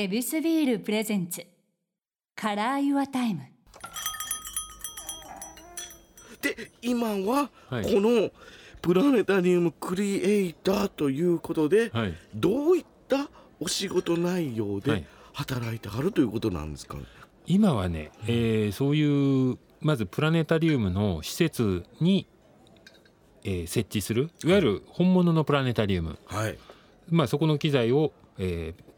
エビスビール presents。Color Your Time。で今ははい。このプラネタリウムクリエイターということで、はい。どういったお仕事内容ではい。働いてはるということなんですか、今はね、えーそういうまずプラネタリウムの施設に、えー設置する。いわゆる本物のプラネタリウム、はい。まあ、そこの機材を、えー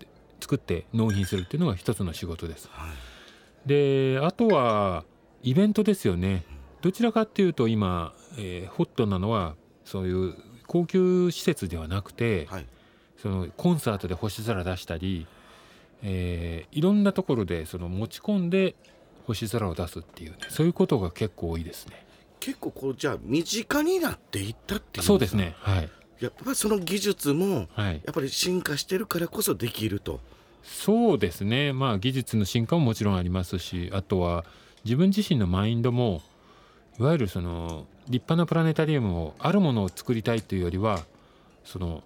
作って納品するっていうのが一つの仕事です。はい。であとはイベントですよね。どちらかっていうと今、えーホットなのはそういう高級施設ではなくて、はい。そのコンサートで星空出したり、えーいろんなところでその持ち込んで星空を出すっていうねそういうことが結構多いですね。結構こうじゃあ身近になっていったっていうそうですね。はい。やっぱりその技術もはい。やっぱり進化してるからこそできるとそうですね。まあ技術の進化ももちろんありますしあとは自分自身のマインドもいわゆるその立派なプラネタリウムをあるものを作りたいというよりはその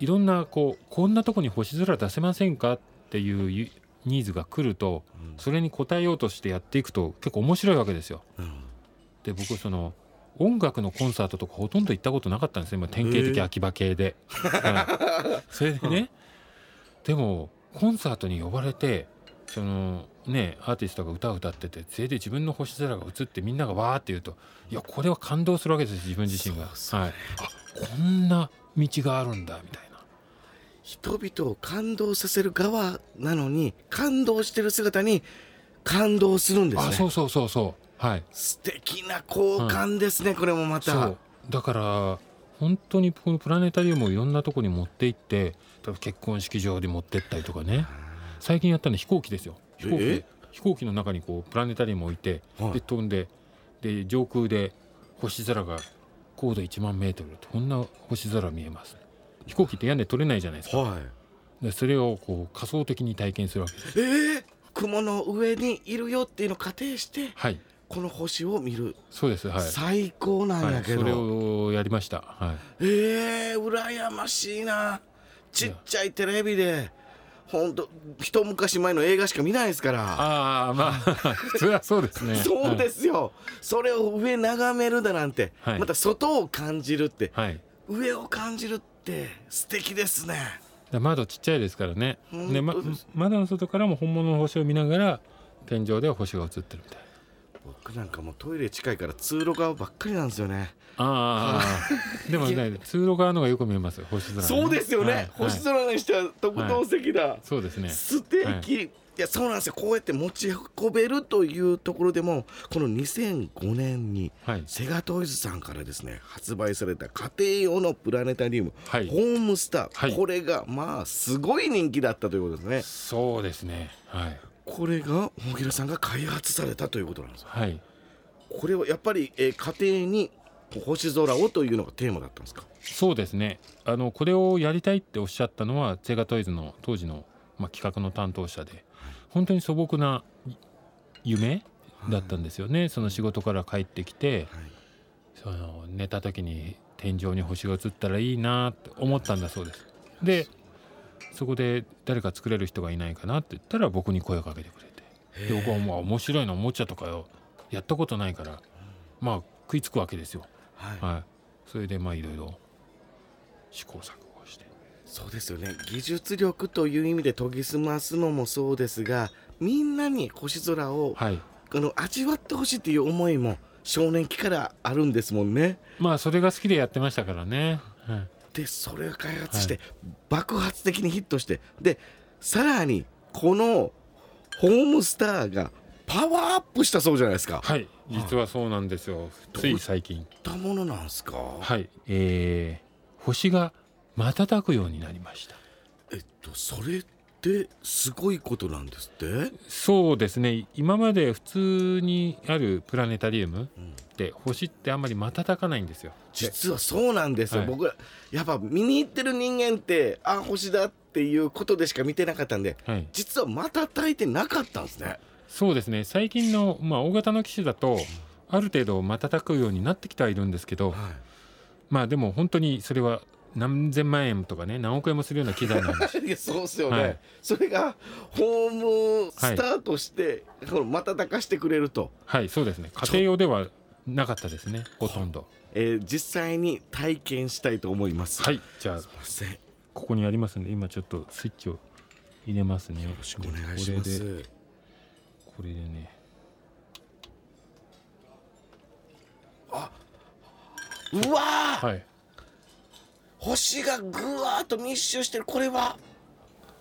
いろんなこうこんなとこに星空出せませんかっていうゆニーズが来るとそれに応えようとしてやっていくと結構面白いわけですよ。うん。で僕その音楽のコンサートとかほとんど行ったことなかったんですね、まあ、典型的秋葉系で、はい。それでね。でもコンサートに呼ばれてそのねアーティストが歌を歌っててそれで自分の星空が映ってみんながわーって言うといやこれは感動するわけです自分自身が。そうそう。はい、あこんな道があるんだみたいな。人々を感動させる側なのに感動してる姿に感動するんですね。あそうそうそうそう。はい。素敵な交換ですね、これもまた。そう。だから本当にこのプラネタリウムをいろんなとこに持って行って結婚式場に持ってったりとかね。最近やったのは飛行機ですよ。飛行え？機飛行機の中にこうプラネタリウムを置いて、はい。で飛んでで上空で星空が高度1万メートルこんな星空見えます。飛行機って屋根取れないじゃないですか。はい。でそれをこう仮想的に体験するわけです。えー、雲の上にいるよっていうのを仮定して。はいこの星を見る、そうですはい、最高なんはい、やけど、それをやりました。はい。えー、羨ましいな。ちっちゃいテレビでほんと一昔前の映画しか見ないですから。ああまあ 普通はそうですね。そうですよ、それを上眺めるだなんて、はい。また外を感じるってはい、はい上を感じるって素敵ですね。で窓ちっちゃいですからね。本で、ま窓の外からも本物の星を見ながら天井では星が映ってるみたいな僕なんかもうトイレ近いから通路側ばっかりなんですよね。ああ でもね通路側のがよく見えます星空、ね、そうですよね、はい。星はい空にしては特等席だ、そうですね。素敵、はい。い、やそうなんですよ。こうやって持ち運べるというところでもこの2005年にはい。セガトイズさんからですね発売された家庭用のプラネタリウム、はい。ホームスター、はい。これがまあすごい人気だったということですね。そうですね。はいこれが大平さんが開発されたということなんですはい。これはやっぱり、えー家庭に星空をというのがテーマだったんですか？そうですね。あのこれをやりたいっておっしゃったのはセガトイズの当時の、まあ、企画の担当者で本当に素朴な夢だったんですよね、その仕事から帰ってきてはい。その寝た時に天井に星が映ったらいいなって思ったんだそうです。でそこで誰か作れる人がいないかなって言ったら僕に声をかけてくれて。で僕はもう面白いのおもちゃとかよやったことないからまあ食いつくわけですよ。はい。はい。それでまあいろいろ試行錯誤して。そうですよね。技術力という意味で研ぎ澄ますのもそうですがみんなに星空を、はいあの味わってほしいっていう思いも少年期からあるんですもんねまあそれが好きでやってましたからね、はいでそれを開発して、爆発的にヒットしてでさらにこのホームスターがパワーアップしたそうじゃないですか。はい。実はそうなんですよ。つい最近。たものなんですか？はい。えー、星が瞬くようになりました。えっとそれってすごいことなんですって？そうですね。今まで普通にあるプラネタリウムって星ってあんまり瞬かないんですよ。実はそうなんですよ、はい。僕らやっぱ見に行ってる人間ってあ星だっていうことでしか見てなかったんではい。実は瞬いてなかったんですね。そうですね。最近の、まあ、大型の機種だとある程度瞬くようになってきてはいるんですけどはい。まあでも本当にそれは何千万円とかね何億円もするような機材なんですいやそうっすよね、はい。それがホームスタートして、この瞬かしてくれると、はいそうですね。家庭用ではなかったですねほとんど。えー実際に体験したいと思います。はいじゃあすいません。よここにありますんで今ちょっとスイッチを入れますね。よろしくお願いします。これでこれでね。うわー、はい星がぐわーっと密集してる。これは？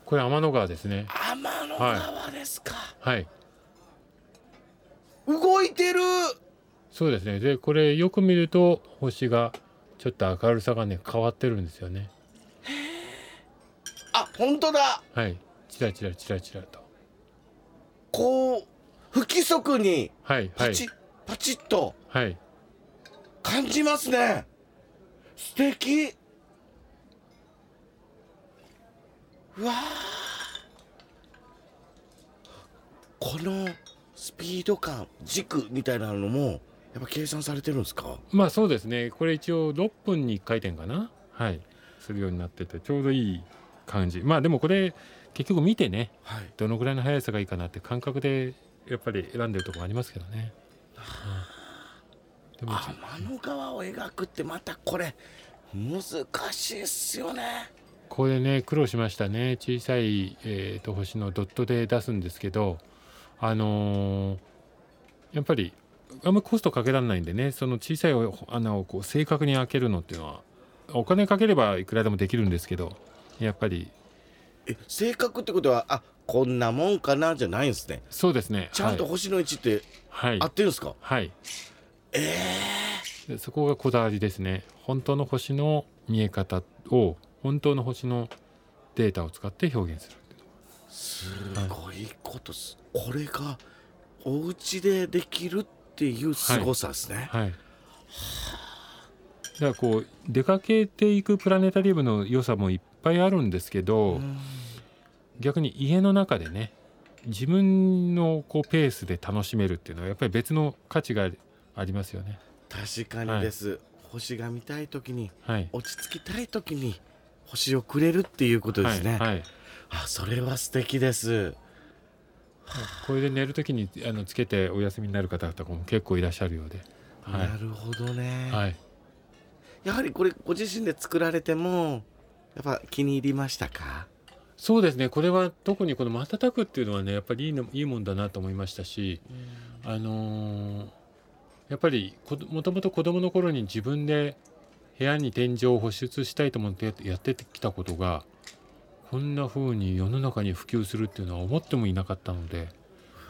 これ天の川ですね。天の川ですか、はい。動いてる。そうですね。でこれよく見ると星がちょっと明るさがね変わってるんですよね。あ本当だ。はい。チラチラチラチラと。こう不規則にはいはい。パチッ、パチッとはい。感じますね。素敵うわー。このスピード感軸みたいなのもやっぱ計算されてるんですか？まあそうですね。これ一応6分に1回転かな。はい。するようになっててちょうどいい感じ。まあでもこれ結局見てね。はい。どのぐらいの速さがいいかなって感覚でやっぱり選んでるところありますけどね、うんでも天の川を描くってまたこれ難しいっすよねこれね苦労しましたね。小さい、えー、と星のドットで出すんですけどあのーやっぱりあんまりコストかけられないんでねその小さい穴をこう正確に開けるのっていうのはお金かければいくらでもできるんですけどやっぱり。え正確ってことはあこんなもんかなじゃないんですね。そうですね。ちゃんと星の位置ってはい、合ってるんですか、はい、えでそこがこだわりですね。本当の星の見え方を本当の星のデータを使って表現するー、すごいことす、これがお家でできるっていうすごさですね、はい。だからこう出かけていくプラネタリウムの良さもいっぱいあるんですけど、うん逆に家の中でね自分のこうペースで楽しめるっていうのはやっぱり別の価値がありますよね。確かにです、星が見たい時にはい。落ち着きたい時に星をくれるっていうことですね、はい。はいあそれは素敵ですこれで寝るときにあのつけてお休みになる方々も結構いらっしゃるようで。はなるほどね、い。はい。やはりこれご自身で作られてもやっぱ気に入りましたか？そうですね。これは特にこの瞬くっていうのはねやっぱりいいのいいもんだなと思いましたし。あのーやっぱりこもともと子供の頃に自分で部屋に天井を保湿したいと思ってやってきたことがこんな風に世の中に普及するっていうのは思ってもいなかったので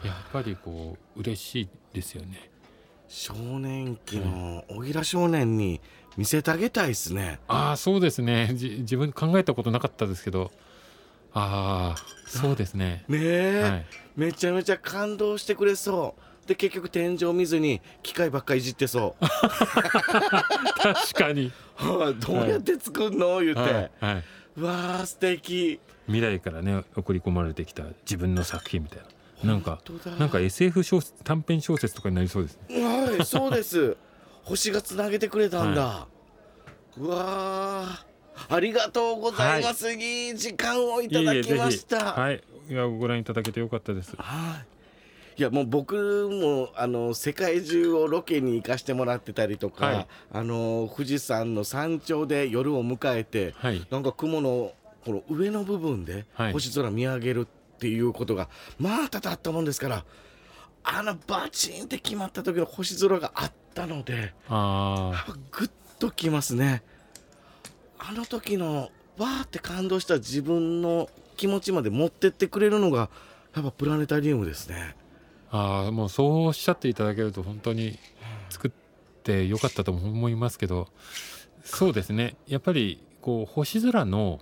やっぱりこう嬉しいですよね。少年期のおいら少年に見せてあげたいですね。ああそうですね。じ自分考えたことなかったですけど。ああそうですね。ねえ、はい、めちゃめちゃ感動してくれそうで結局天井見ずに機械ばっかりいじってそう。確かに、はいどうやって作んの？言って、はい。はい、わあ素敵。未来からね送り込まれてきた自分の作品みたいな。なんかなんか SF 小説短編小説とかになりそうです。ね。はいそうです。星がつなげてくれたんだ、うわあありがとうございます、い、い時間をいただきました。いえいはい、いやご覧いただけてよかったです。はい。いやもう僕もあの世界中をロケに行かしてもらってたりとか、はい。あの富士山の山頂で夜を迎えてはい、なんか雲のこの上の部分ではい。星空見上げるっていうことがまあ多々あったもんですからあのバチンって決まった時の星空があったのであやっぱグッときますね。あの時のわーって感動した自分の気持ちまで持ってってくれるのがやっぱプラネタリウムですねーあーもうそうおっしゃっていただけると本当に作ってよかったと思いますけどそうですねやっぱりこう星空の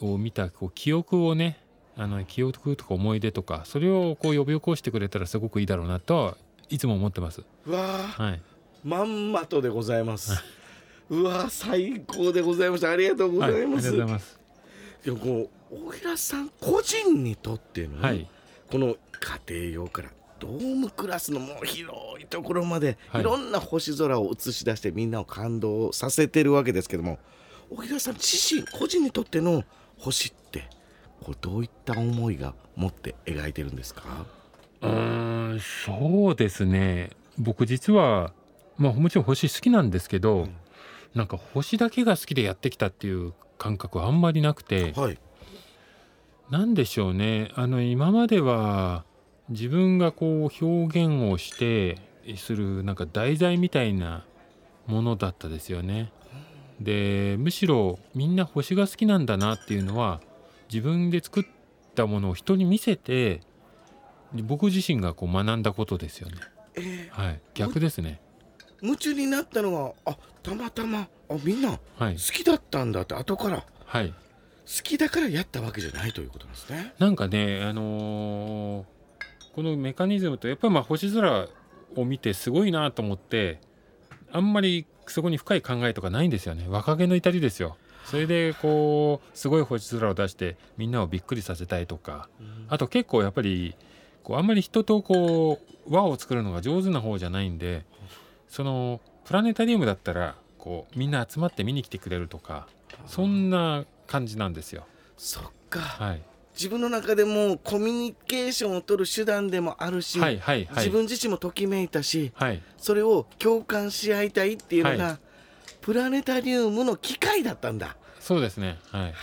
を見たこう記憶をねあの記憶とか思い出とかそれをこう呼び起こしてくれたらすごくいいだろうなとはいつも思ってます。うわーはい、まんまとでございます。うわ最高でございました。ありがとうござはい、ありがいます。とうございます。でもこの大平さん個人にとっての、はい、この家庭用からドームクラスのもう広いところまで、はい。い、ろんな星空を映し出してみんなを感動させてるわけですけども沖田さん自身個人にとっての星ってこうどういった思いが持って描いてるんですか？うーんそうですね。僕実はまあもちろん星好きなんですけど、うん。なんか星だけが好きでやってきたっていう感覚はあんまりなくてはいなんでしょうねあの今までは自分がこう表現をしてするなんか題材みたいなものだったですよね。でむしろみんな星が好きなんだなっていうのは自分で作ったものを人に見せて僕自身がこう学んだことですよね。えはい、逆ですね。ー夢中になったのはあたまたまあみんなはい好、きだったんだって後からはい、好きだからやったわけじゃないということなんですね。なんかねあのーこのメカニズムとやっぱりまあ星空を見てすごいなと思ってあんまりそこに深い考えとかないんですよね。若気の至りですよ。それでこうすごい星空を出してみんなをびっくりさせたいとか。あと結構やっぱりこうあんまり人とこう輪を作るのが上手な方じゃないんでそのプラネタリウムだったらこうみんな集まって見に来てくれるとかそんな感じなんですよ。そっか、はい、自分の中でもコミュニケーションを取る手段でもあるし、はいはいはい。自分自身もときめいたしはい。それを共感し合いたいっていうのが、はプラネタリウムの機会だったんだ。そうですね。はい。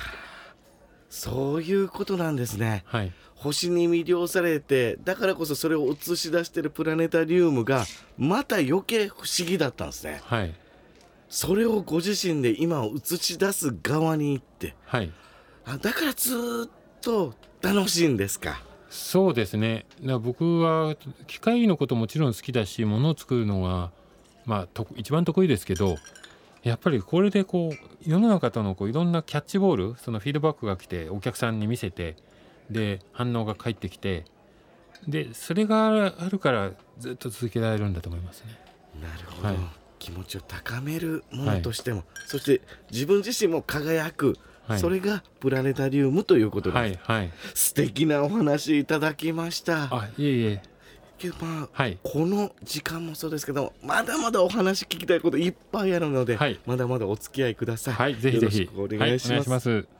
そういうことなんですね。はい。星に魅了されてだからこそそれを映し出してるプラネタリウムがまた余計不思議だったんですね。はいそれをご自身で今を映し出す側に行ってはい。あだからずーっと楽しいんですか？そうですね。僕は機械のこともちろん好きだしものを作るのがまあと一番得意ですけどやっぱりこれでこう世の中とのこういろんなキャッチボールそのフィードバックが来てお客さんに見せてで反応が返ってきてでそれがあるからずっと続けられるんだと思いますね。なるほど、はい気持ちを高めるものとしても、そして自分自身も輝く、はい。それがプラネタリウムということです、はいはい。素敵なお話いただきました。あいえいえ。けどまあはい。この時間もそうですけどまだまだお話聞きたいこといっぱいあるので、はい。まだまだお付き合いください、はいぜひぜひ。よろしくお願いします、はい、お願いします